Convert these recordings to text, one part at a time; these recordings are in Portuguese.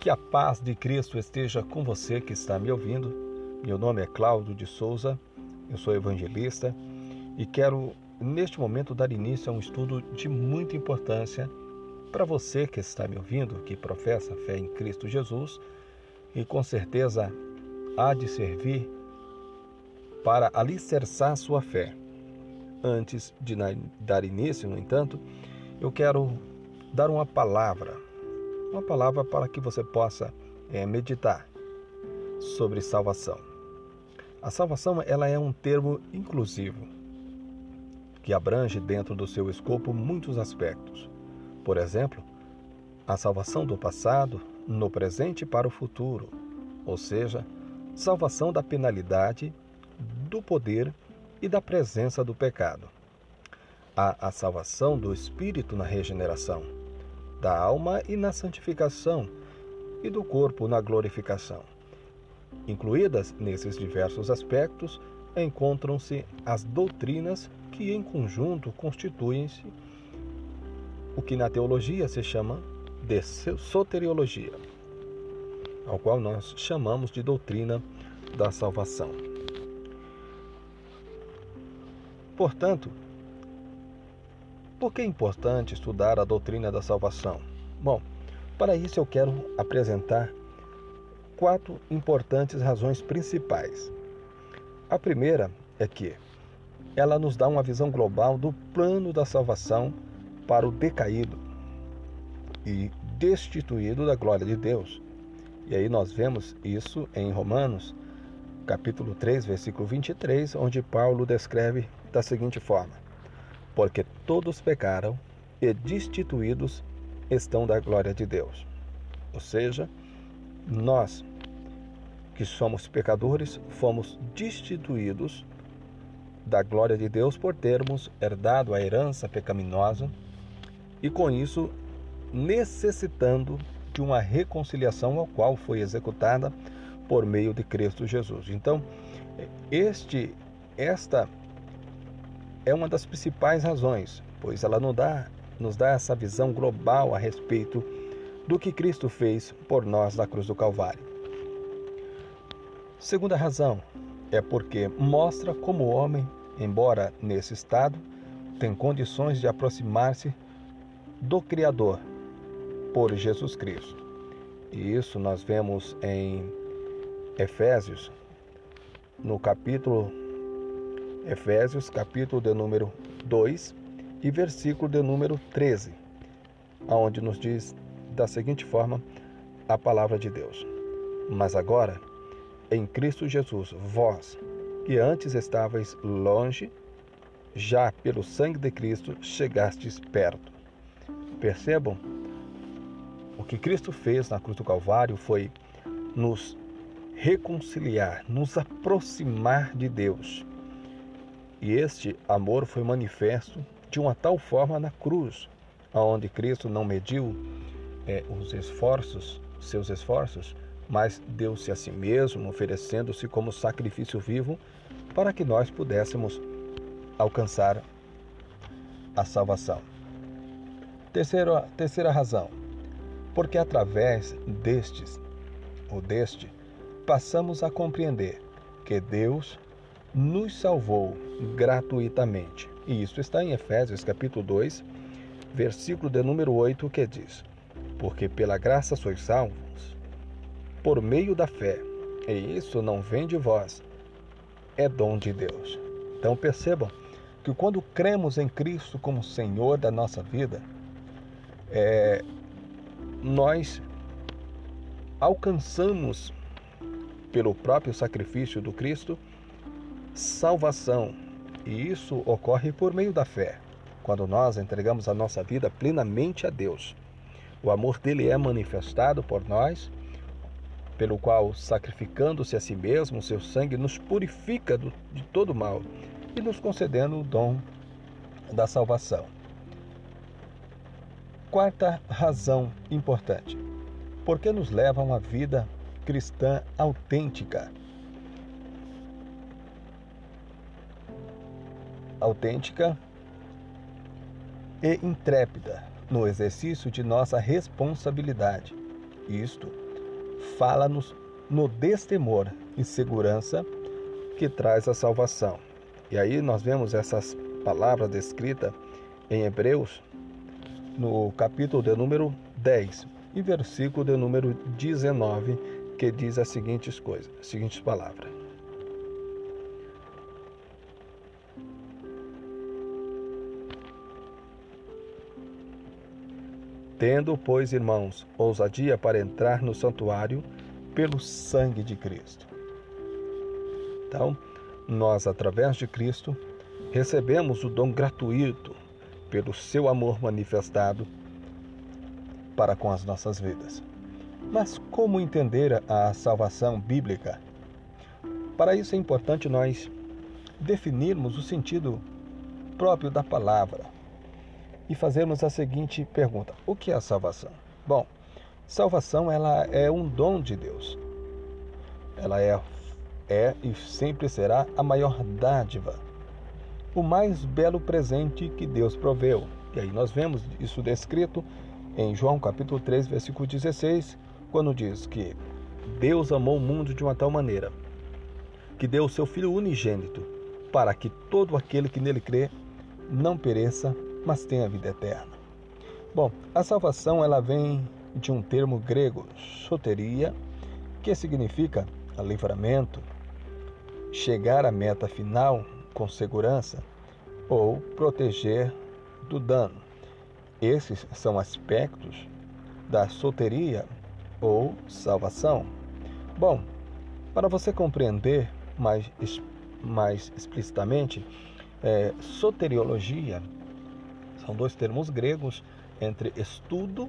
Que a paz de Cristo esteja com você que está me ouvindo. Meu nome é Cláudio de Souza, eu sou evangelista e quero neste momento dar início a um estudo de muita importância para você que está me ouvindo, que professa fé em Cristo Jesus e com certeza há de servir para alicerçar sua fé. Antes de dar início, no entanto, eu quero dar uma palavra uma palavra para que você possa é, meditar sobre salvação. A salvação ela é um termo inclusivo que abrange dentro do seu escopo muitos aspectos. Por exemplo, a salvação do passado, no presente para o futuro, ou seja, salvação da penalidade, do poder e da presença do pecado. Há a salvação do espírito na regeneração da alma e na santificação, e do corpo na glorificação. Incluídas nesses diversos aspectos, encontram-se as doutrinas que, em conjunto, constituem-se o que na teologia se chama de soteriologia, ao qual nós chamamos de doutrina da salvação. Portanto, por que é importante estudar a doutrina da salvação? Bom, para isso eu quero apresentar quatro importantes razões principais. A primeira é que ela nos dá uma visão global do plano da salvação para o decaído e destituído da glória de Deus. E aí nós vemos isso em Romanos, capítulo 3, versículo 23, onde Paulo descreve da seguinte forma: porque todos pecaram e destituídos estão da glória de Deus. Ou seja, nós que somos pecadores fomos destituídos da glória de Deus por termos herdado a herança pecaminosa e com isso necessitando de uma reconciliação ao qual foi executada por meio de Cristo Jesus. Então, este esta é uma das principais razões, pois ela nos dá, nos dá essa visão global a respeito do que Cristo fez por nós na cruz do Calvário. Segunda razão é porque mostra como o homem, embora nesse estado, tem condições de aproximar-se do Criador por Jesus Cristo. E isso nós vemos em Efésios, no capítulo Efésios, capítulo de número 2 e versículo de número 13, onde nos diz da seguinte forma a palavra de Deus: Mas agora, em Cristo Jesus, vós, que antes estavais longe, já pelo sangue de Cristo chegastes perto. Percebam? O que Cristo fez na cruz do Calvário foi nos reconciliar, nos aproximar de Deus. E este amor foi manifesto de uma tal forma na cruz, aonde Cristo não mediu é, os esforços, seus esforços, mas deu-se a si mesmo, oferecendo-se como sacrifício vivo para que nós pudéssemos alcançar a salvação. Terceira, terceira razão, porque através destes, ou deste, passamos a compreender que Deus nos salvou gratuitamente. E isso está em Efésios capítulo 2, versículo de número 8, que diz: Porque pela graça sois salvos, por meio da fé, e isso não vem de vós, é dom de Deus. Então percebam que quando cremos em Cristo como Senhor da nossa vida, é, nós alcançamos, pelo próprio sacrifício do Cristo, salvação. E isso ocorre por meio da fé, quando nós entregamos a nossa vida plenamente a Deus. O amor dele é manifestado por nós, pelo qual, sacrificando-se a si mesmo, seu sangue nos purifica de todo mal e nos concedendo o dom da salvação. Quarta razão importante: porque nos leva a uma vida cristã autêntica. Autêntica e intrépida no exercício de nossa responsabilidade. Isto fala-nos no destemor e segurança que traz a salvação. E aí nós vemos essas palavras descritas em Hebreus, no capítulo de número 10 e versículo de número 19, que diz as seguintes coisas, as seguintes palavras. Tendo, pois, irmãos, ousadia para entrar no santuário pelo sangue de Cristo. Então, nós, através de Cristo, recebemos o dom gratuito pelo seu amor manifestado para com as nossas vidas. Mas como entender a salvação bíblica? Para isso é importante nós definirmos o sentido próprio da palavra e fazermos a seguinte pergunta: O que é a salvação? Bom, salvação ela é um dom de Deus. Ela é é e sempre será a maior dádiva, o mais belo presente que Deus proveu. E aí nós vemos isso descrito em João capítulo 3, versículo 16, quando diz que Deus amou o mundo de uma tal maneira que deu o seu filho unigênito para que todo aquele que nele crê não pereça, mas tem a vida eterna. Bom, a salvação ela vem de um termo grego, soteria, que significa livramento, chegar à meta final com segurança ou proteger do dano. Esses são aspectos da soteria ou salvação. Bom, para você compreender mais, mais explicitamente, é, soteriologia são dois termos gregos entre estudo,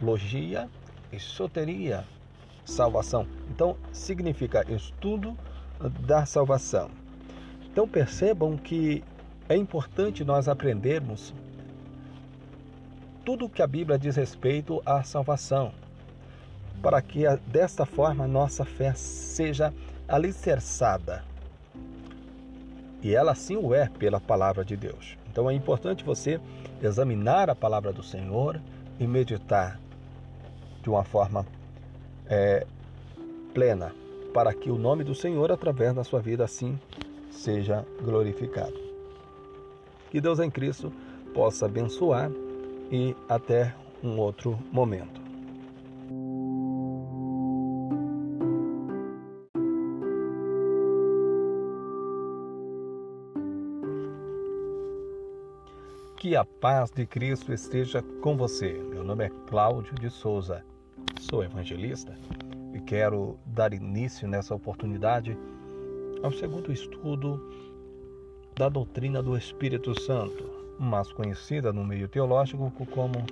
logia e soteria, salvação. Então, significa estudo da salvação. Então, percebam que é importante nós aprendermos tudo o que a Bíblia diz respeito à salvação, para que desta forma nossa fé seja alicerçada. E ela sim o é pela palavra de Deus. Então é importante você examinar a palavra do Senhor e meditar de uma forma é, plena, para que o nome do Senhor, através da sua vida, assim seja glorificado. Que Deus em Cristo possa abençoar e até um outro momento. Que a paz de Cristo esteja com você. Meu nome é Cláudio de Souza, sou evangelista e quero dar início nessa oportunidade ao segundo estudo da doutrina do Espírito Santo, mais conhecida no meio teológico como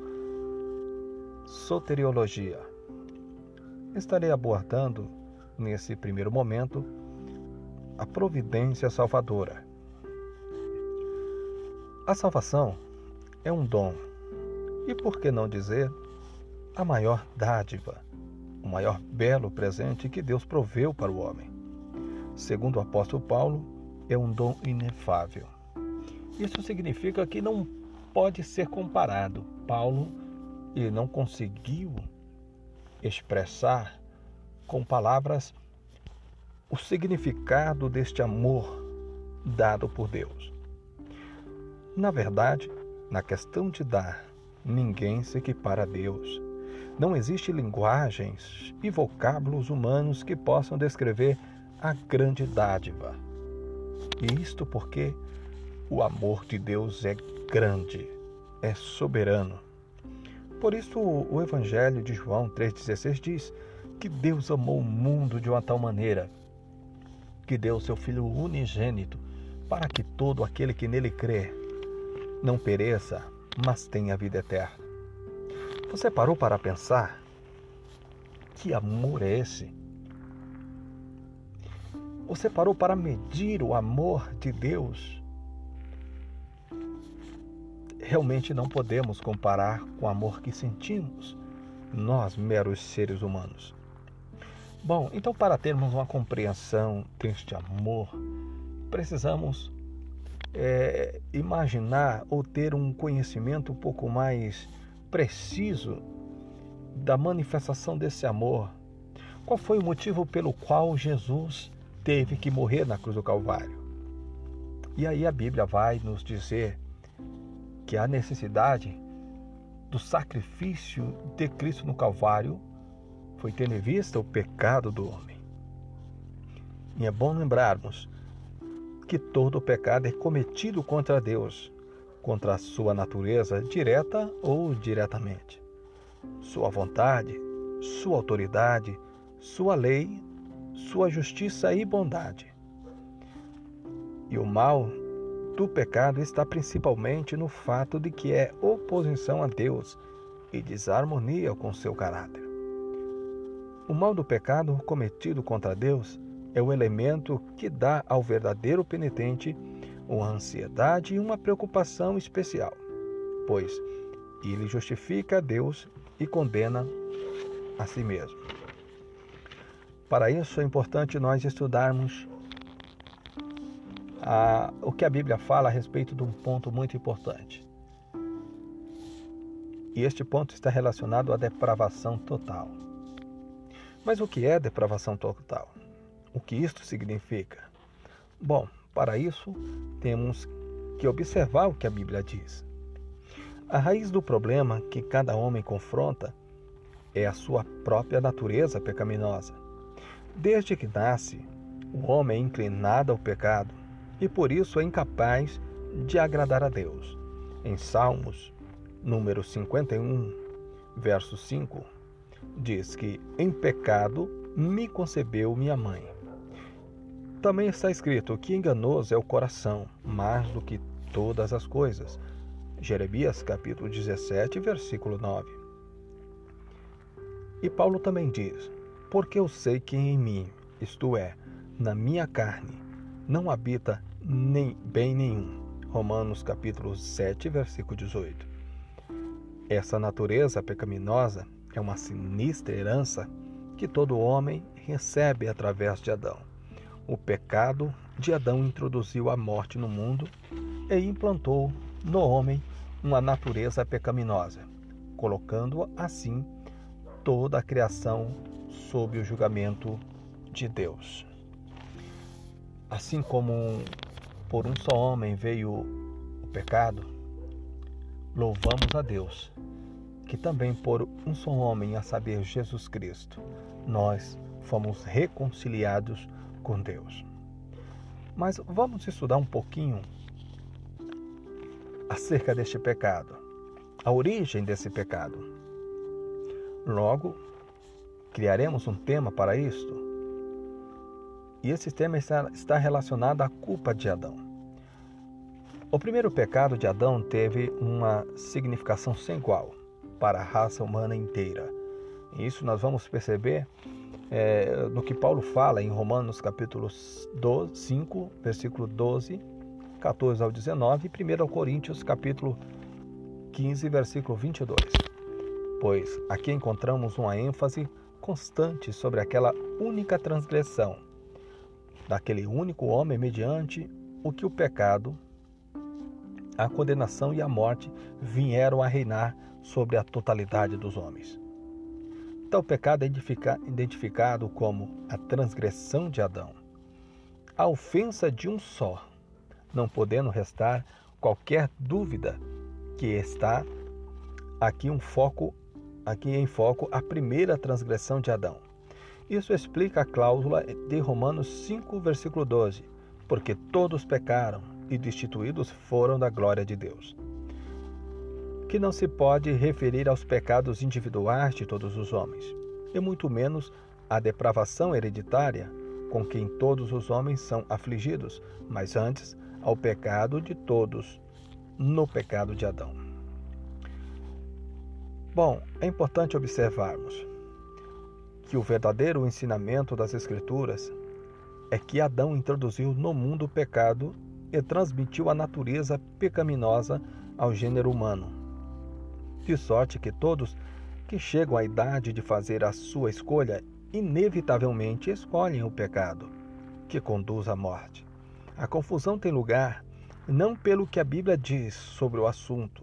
soteriologia. Estarei abordando, nesse primeiro momento, a providência salvadora a salvação é um dom e, por que não dizer, a maior dádiva, o maior belo presente que Deus proveu para o homem. Segundo o apóstolo Paulo, é um dom inefável. Isso significa que não pode ser comparado. Paulo ele não conseguiu expressar com palavras o significado deste amor dado por Deus. Na verdade, na questão de dar, ninguém se equipara a Deus. Não existe linguagens e vocábulos humanos que possam descrever a grande dádiva. E isto porque o amor de Deus é grande, é soberano. Por isso, o Evangelho de João 3,16 diz que Deus amou o mundo de uma tal maneira que deu seu Filho unigênito para que todo aquele que nele crê não pereça, mas tenha vida eterna. Você parou para pensar? Que amor é esse? Você parou para medir o amor de Deus? Realmente não podemos comparar com o amor que sentimos, nós, meros seres humanos. Bom, então, para termos uma compreensão deste amor, precisamos é, imaginar ou ter um conhecimento um pouco mais preciso da manifestação desse amor Qual foi o motivo pelo qual Jesus teve que morrer na cruz do Calvário? E aí a Bíblia vai nos dizer que a necessidade do sacrifício de Cristo no Calvário foi tendo em vista o pecado do homem. E é bom lembrarmos que todo pecado é cometido contra Deus, contra a sua natureza, direta ou diretamente. Sua vontade, sua autoridade, sua lei, sua justiça e bondade. E o mal do pecado está principalmente no fato de que é oposição a Deus e desarmonia com seu caráter. O mal do pecado cometido contra Deus é o elemento que dá ao verdadeiro penitente uma ansiedade e uma preocupação especial, pois ele justifica a Deus e condena a si mesmo. Para isso é importante nós estudarmos a, o que a Bíblia fala a respeito de um ponto muito importante. E este ponto está relacionado à depravação total. Mas o que é depravação total? O que isto significa? Bom, para isso temos que observar o que a Bíblia diz. A raiz do problema que cada homem confronta é a sua própria natureza pecaminosa. Desde que nasce, o homem é inclinado ao pecado e por isso é incapaz de agradar a Deus. Em Salmos, número 51, verso 5, diz que em pecado me concebeu minha mãe. Também está escrito que enganoso é o coração, mais do que todas as coisas. Jeremias capítulo 17, versículo 9. E Paulo também diz: Porque eu sei que em mim, isto é, na minha carne, não habita nem bem nenhum. Romanos capítulo 7, versículo 18. Essa natureza pecaminosa é uma sinistra herança que todo homem recebe através de Adão. O pecado de Adão introduziu a morte no mundo e implantou no homem uma natureza pecaminosa, colocando assim toda a criação sob o julgamento de Deus. Assim como por um só homem veio o pecado, louvamos a Deus, que também por um só homem, a saber, Jesus Cristo, nós fomos reconciliados com Deus. Mas vamos estudar um pouquinho acerca deste pecado, a origem desse pecado. Logo, criaremos um tema para isto. E esse tema está relacionado à culpa de Adão. O primeiro pecado de Adão teve uma significação sem igual para a raça humana inteira. E isso nós vamos perceber é, no que Paulo fala em Romanos capítulo 12, 5, versículo 12, 14 ao 19 e 1 Coríntios capítulo 15, versículo 22. Pois aqui encontramos uma ênfase constante sobre aquela única transgressão daquele único homem mediante o que o pecado, a condenação e a morte vieram a reinar sobre a totalidade dos homens. Tal pecado é identificado como a transgressão de Adão, a ofensa de um só, não podendo restar qualquer dúvida que está aqui um foco aqui em foco a primeira transgressão de Adão. Isso explica a cláusula de Romanos 5, versículo 12, porque todos pecaram e destituídos foram da glória de Deus que não se pode referir aos pecados individuais de todos os homens, e muito menos à depravação hereditária com quem todos os homens são afligidos, mas antes ao pecado de todos no pecado de Adão. Bom, é importante observarmos que o verdadeiro ensinamento das Escrituras é que Adão introduziu no mundo o pecado e transmitiu a natureza pecaminosa ao gênero humano de sorte que todos que chegam à idade de fazer a sua escolha inevitavelmente escolhem o pecado, que conduz à morte. A confusão tem lugar não pelo que a Bíblia diz sobre o assunto,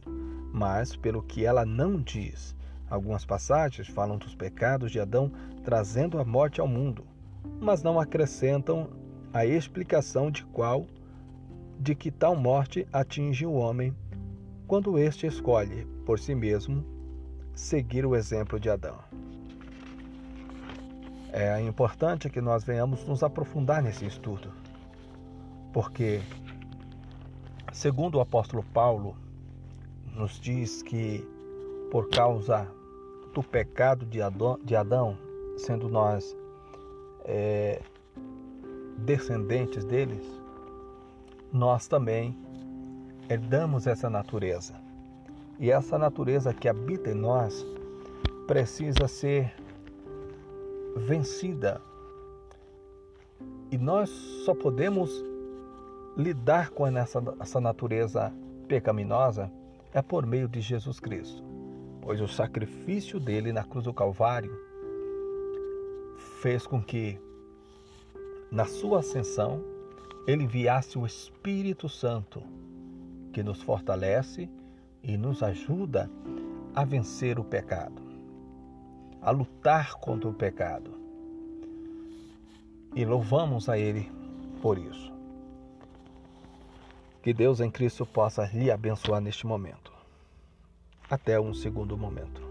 mas pelo que ela não diz. Algumas passagens falam dos pecados de Adão trazendo a morte ao mundo, mas não acrescentam a explicação de qual de que tal morte atinge o homem quando este escolhe por si mesmo seguir o exemplo de Adão. É importante que nós venhamos nos aprofundar nesse estudo, porque, segundo o apóstolo Paulo, nos diz que por causa do pecado de Adão, de Adão sendo nós é, descendentes deles, nós também herdamos essa natureza. E essa natureza que habita em nós precisa ser vencida. E nós só podemos lidar com essa, essa natureza pecaminosa é por meio de Jesus Cristo, pois o sacrifício dele na cruz do Calvário fez com que, na sua ascensão, ele enviasse o Espírito Santo, que nos fortalece e nos ajuda a vencer o pecado a lutar contra o pecado. E louvamos a Ele por isso. Que Deus em Cristo possa lhe abençoar neste momento. Até um segundo momento.